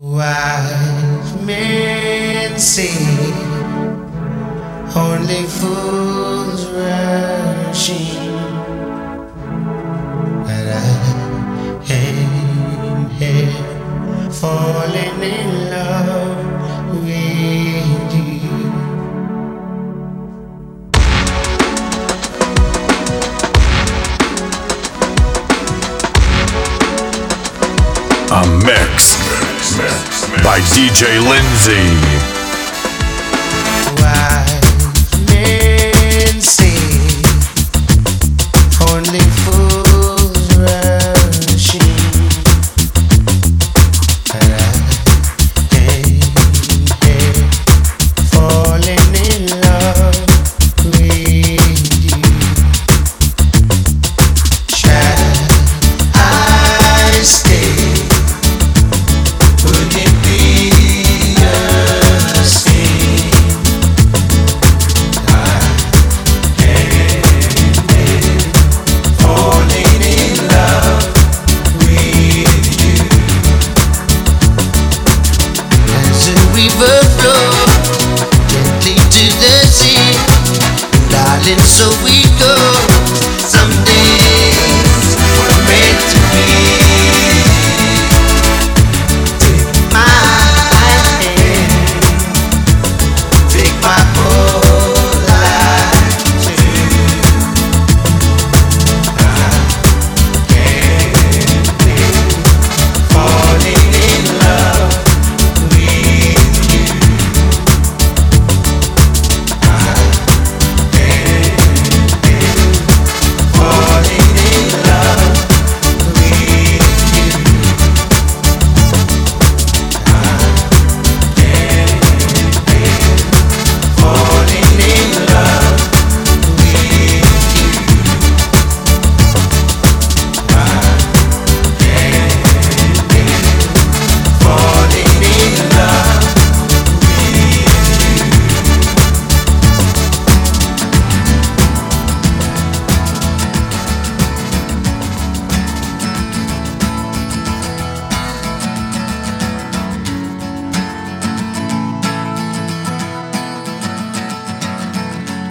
Wise men say only fools rushing, but I am here falling in DJ Lindsay.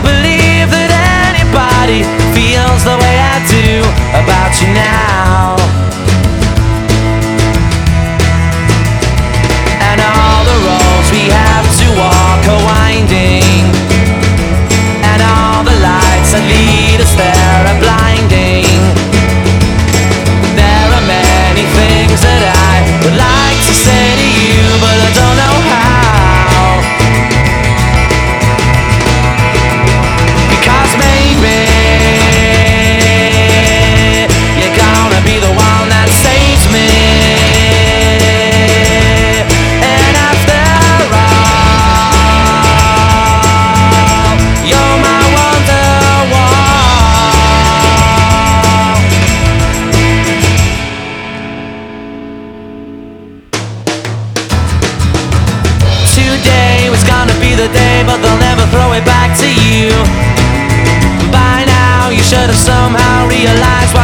Don't believe that anybody feels the way I do about you now. And all the roads we have to walk are winding, and all the lights that lead us there are blinding.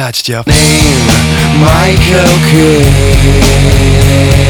Touched your name, Michael Kidd.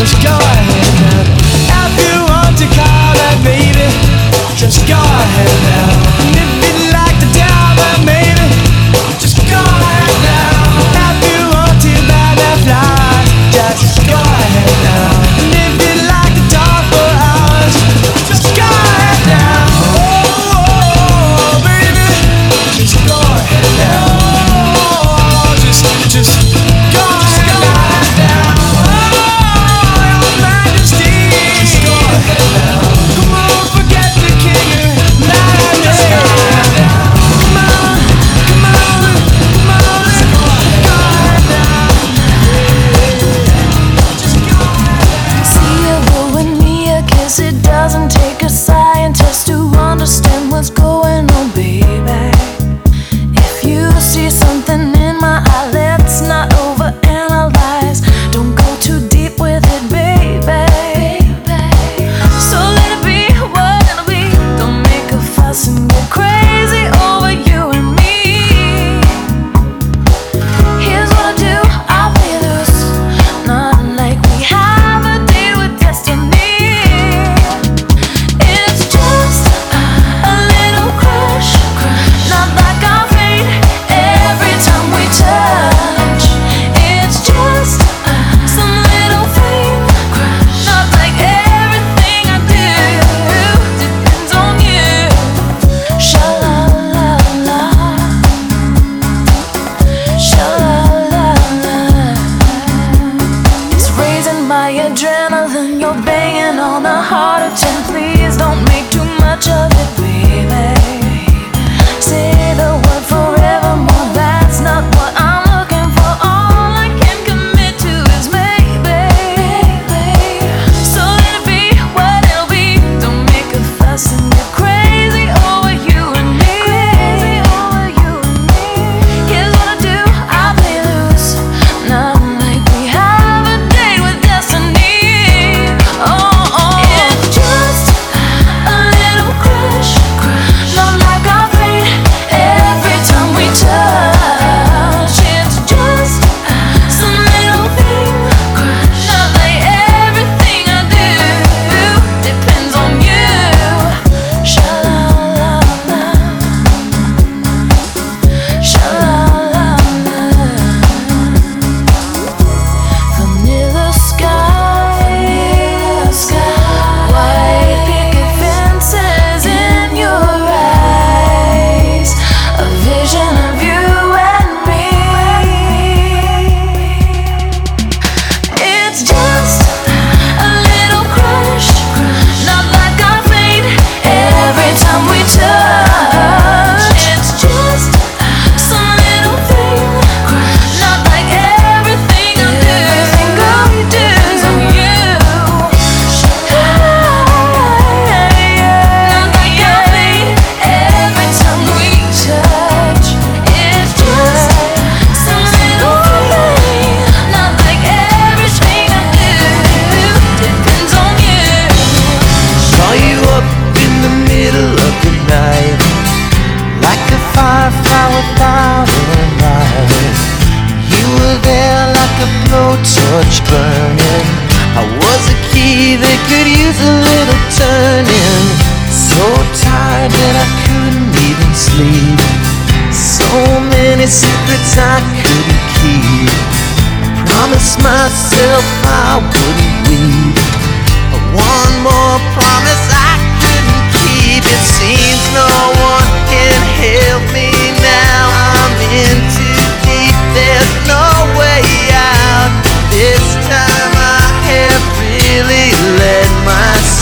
the sky.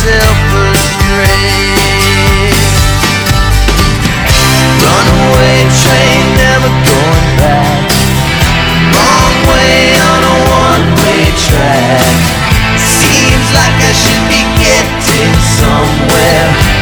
myself Runaway train never going back. Way on a one-way track. Seems like I should be getting somewhere.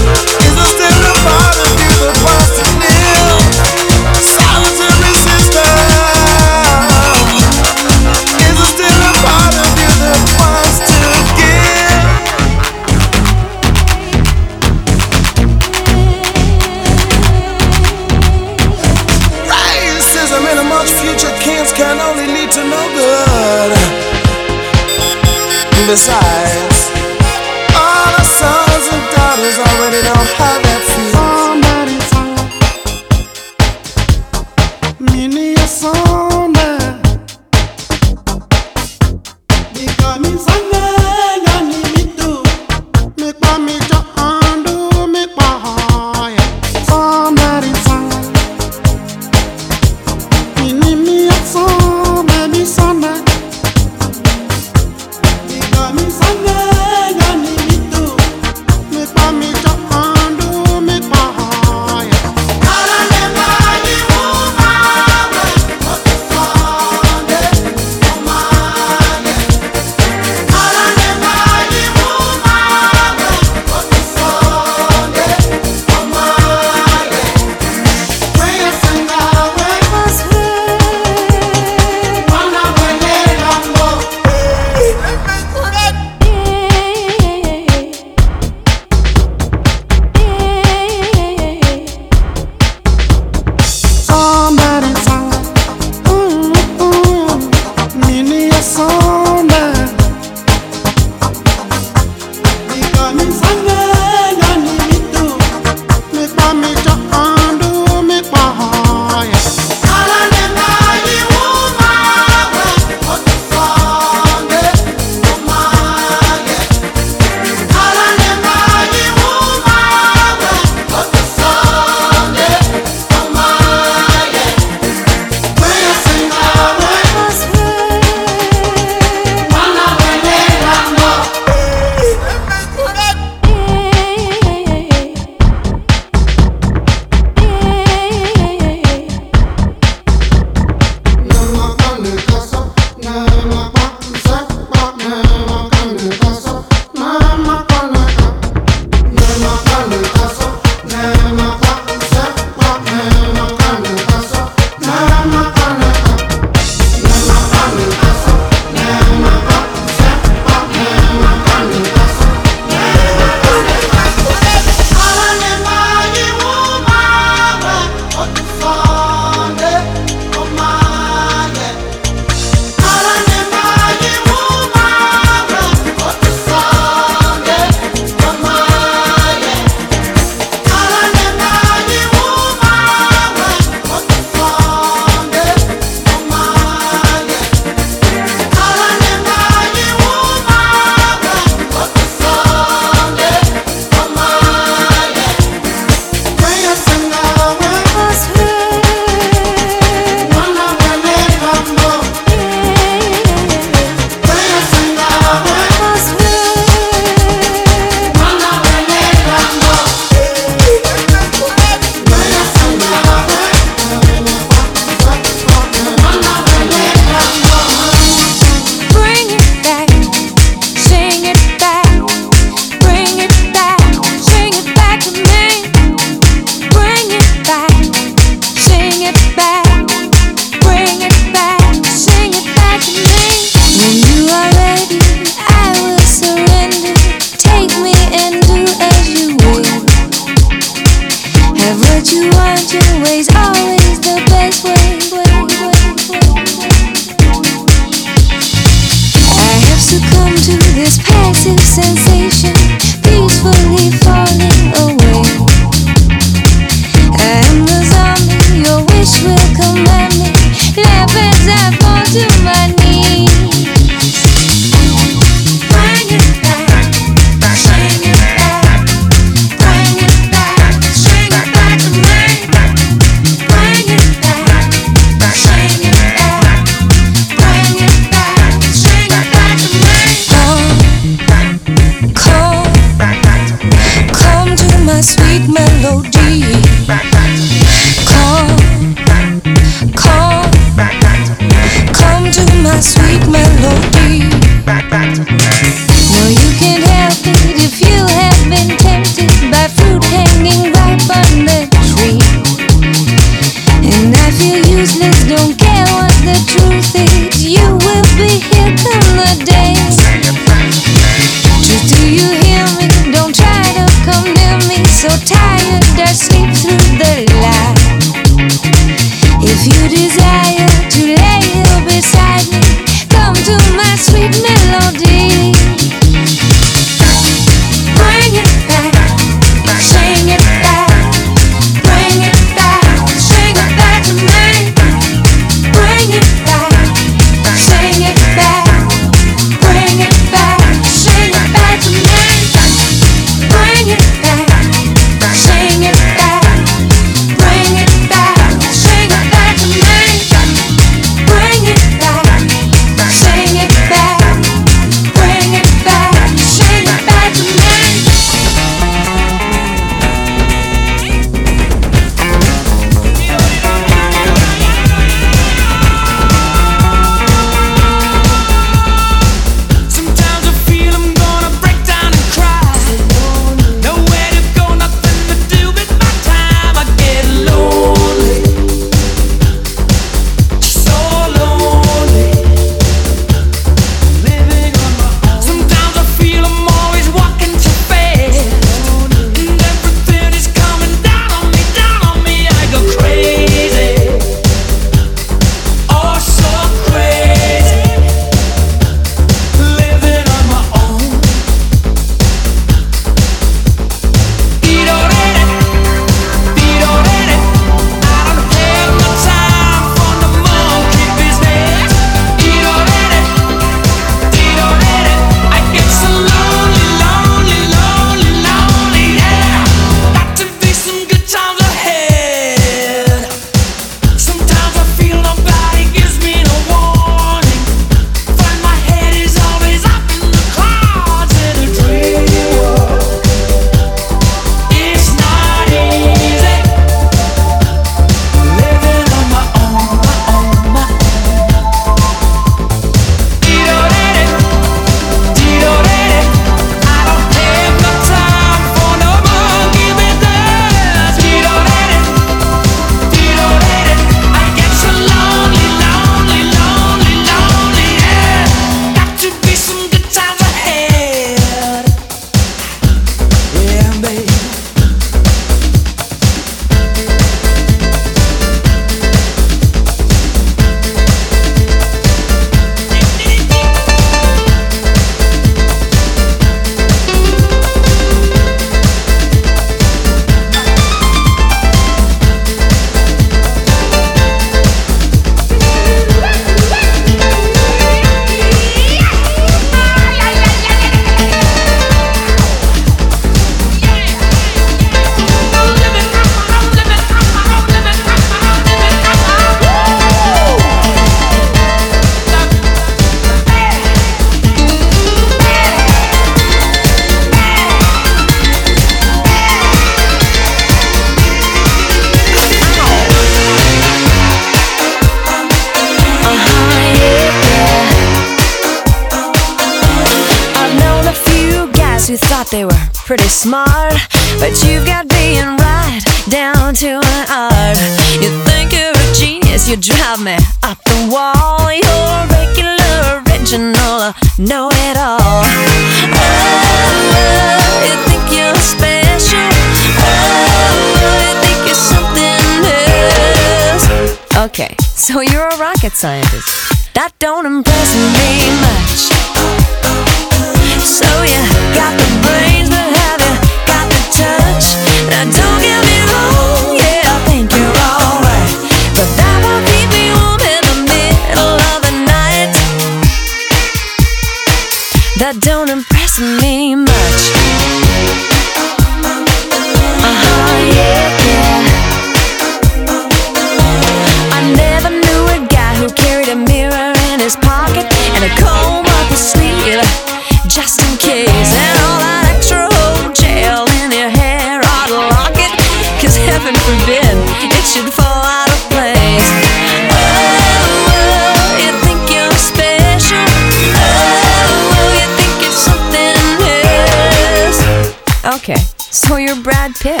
Okay, so you're Brad Pitt.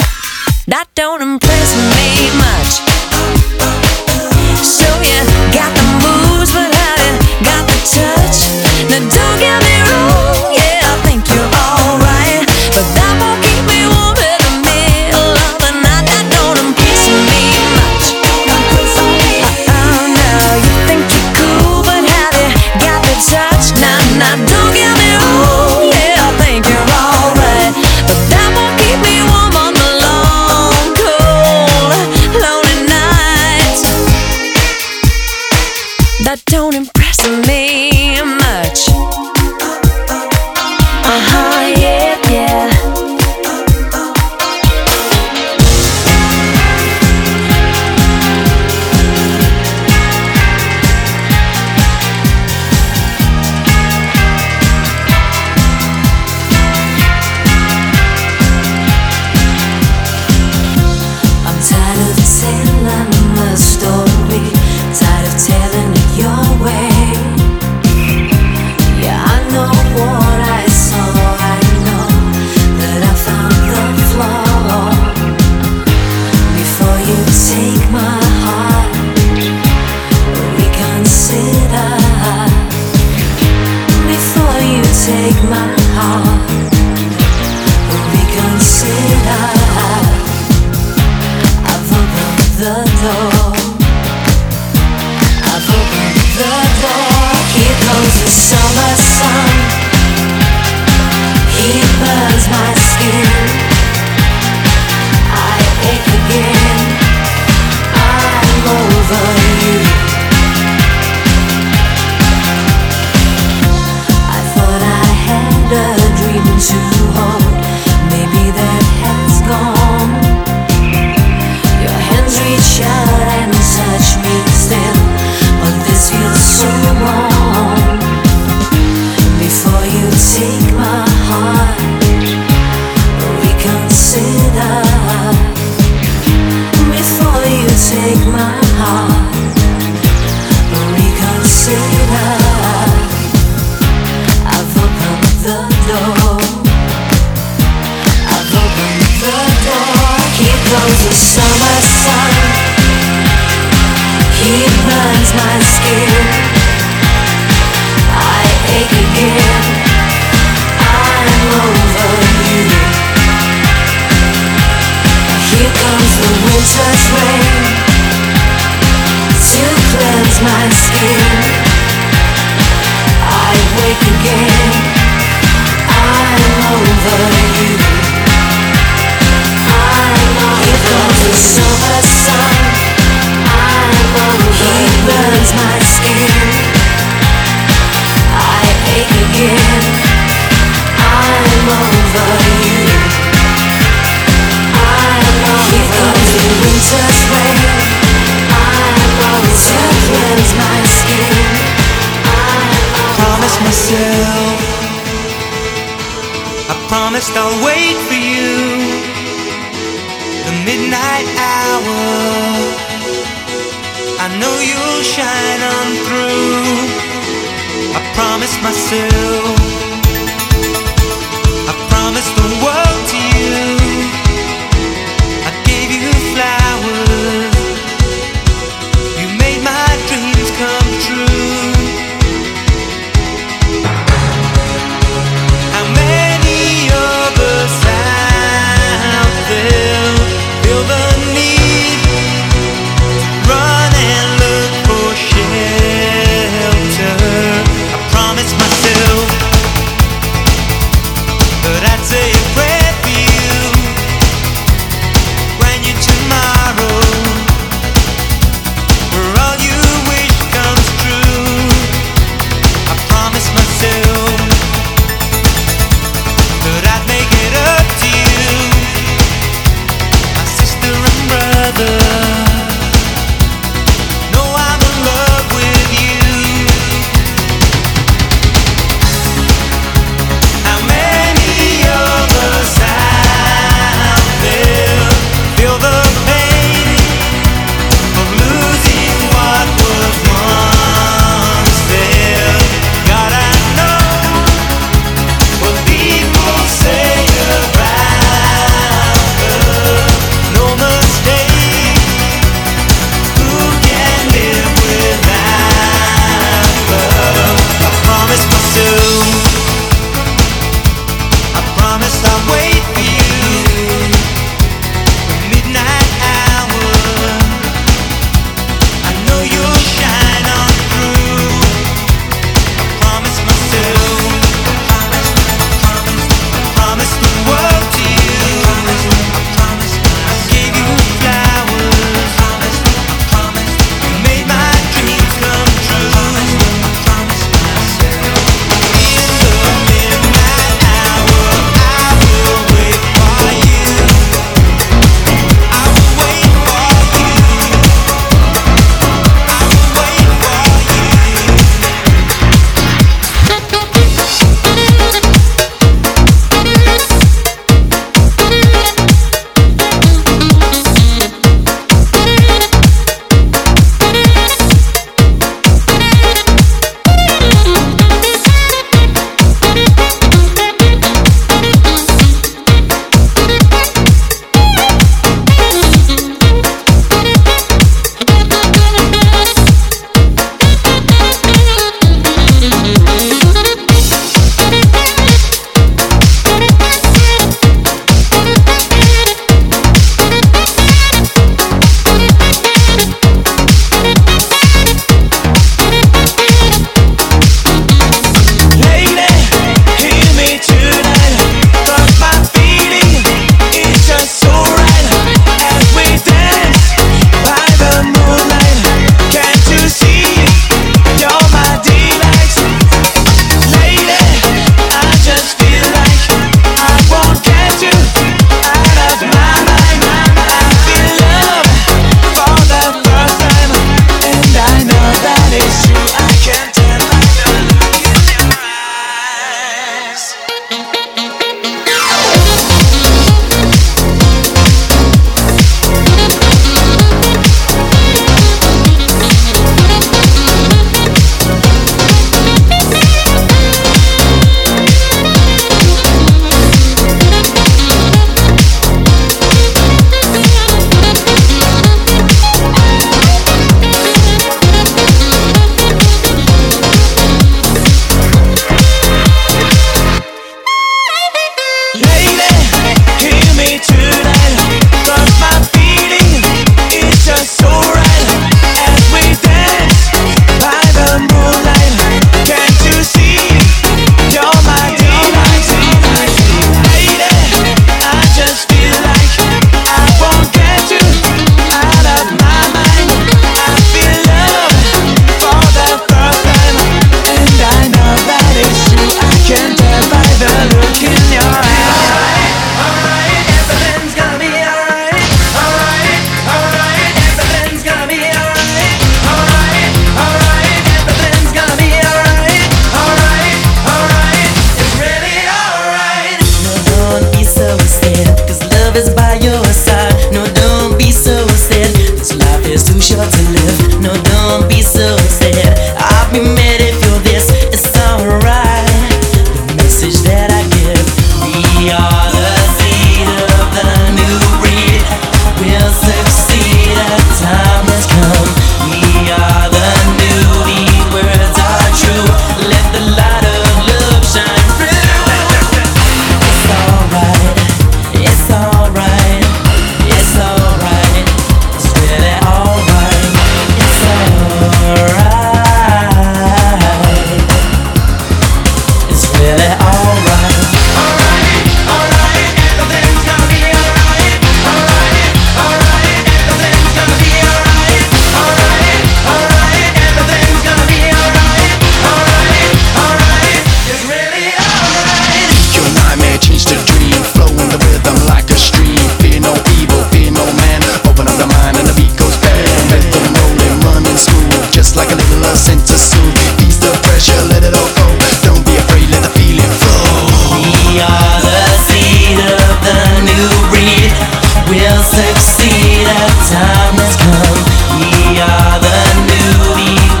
time has come. We are the new,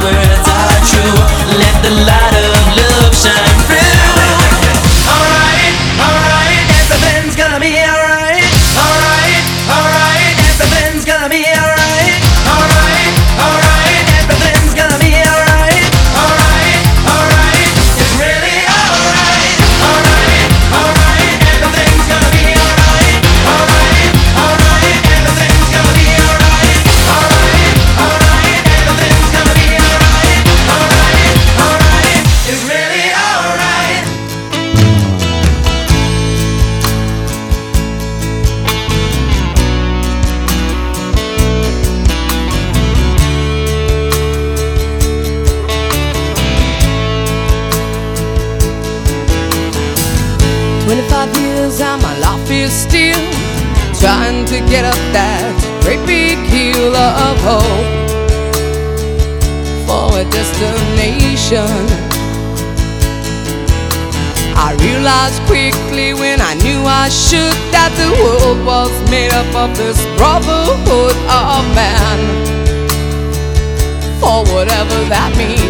words are true. Let the light. step of this brotherhood of man, for whatever that means.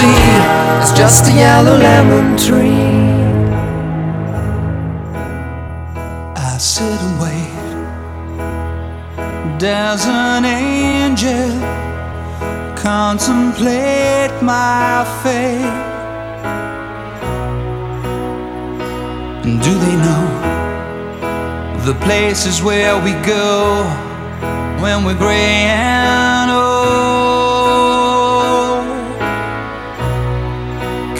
See is just a yellow lemon tree. I sit and wait. There's an angel contemplate my fate. And do they know the places where we go when we're gray and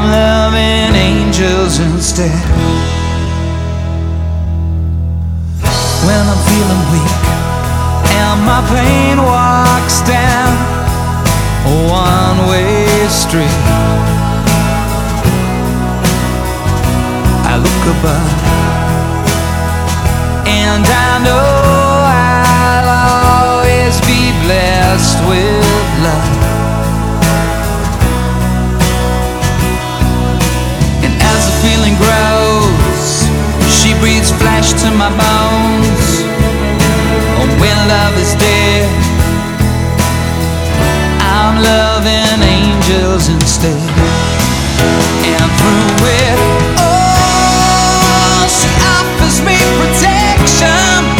I'm loving angels instead. When I'm feeling weak and my pain walks down a one-way street. I look above and I know I'll always be blessed with love. memories flesh to my bones of when love is dead. I'm loving angels instead, and through it, all, she offers me protection.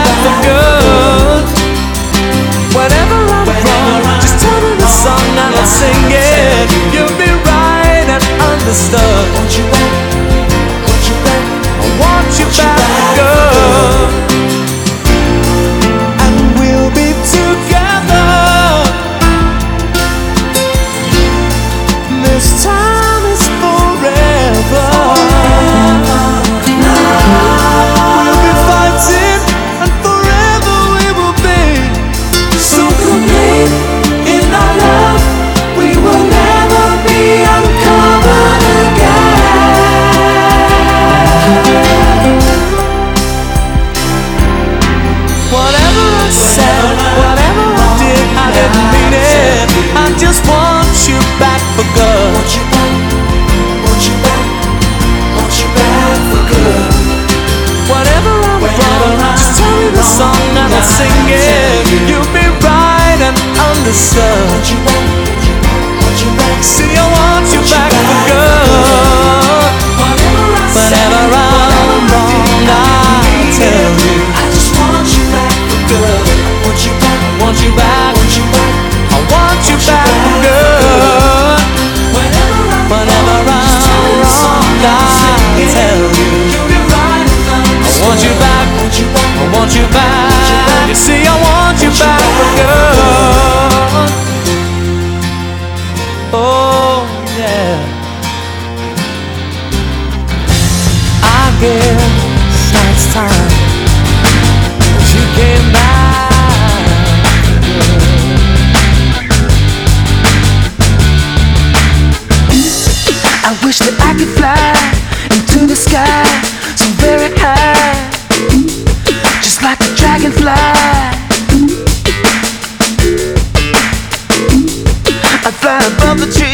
the stuff. You? Want you back? I want you back. song I sing it You'll be right and understood. What you want, what you want, See, I want you back for good Whenever I'm wrong, I tell you. I just want you back for good I want you back, I want you back want you back Whenever I'm wrong, I tell Want you back, I want you back. You see, I want you back a. I'd fly above the trees,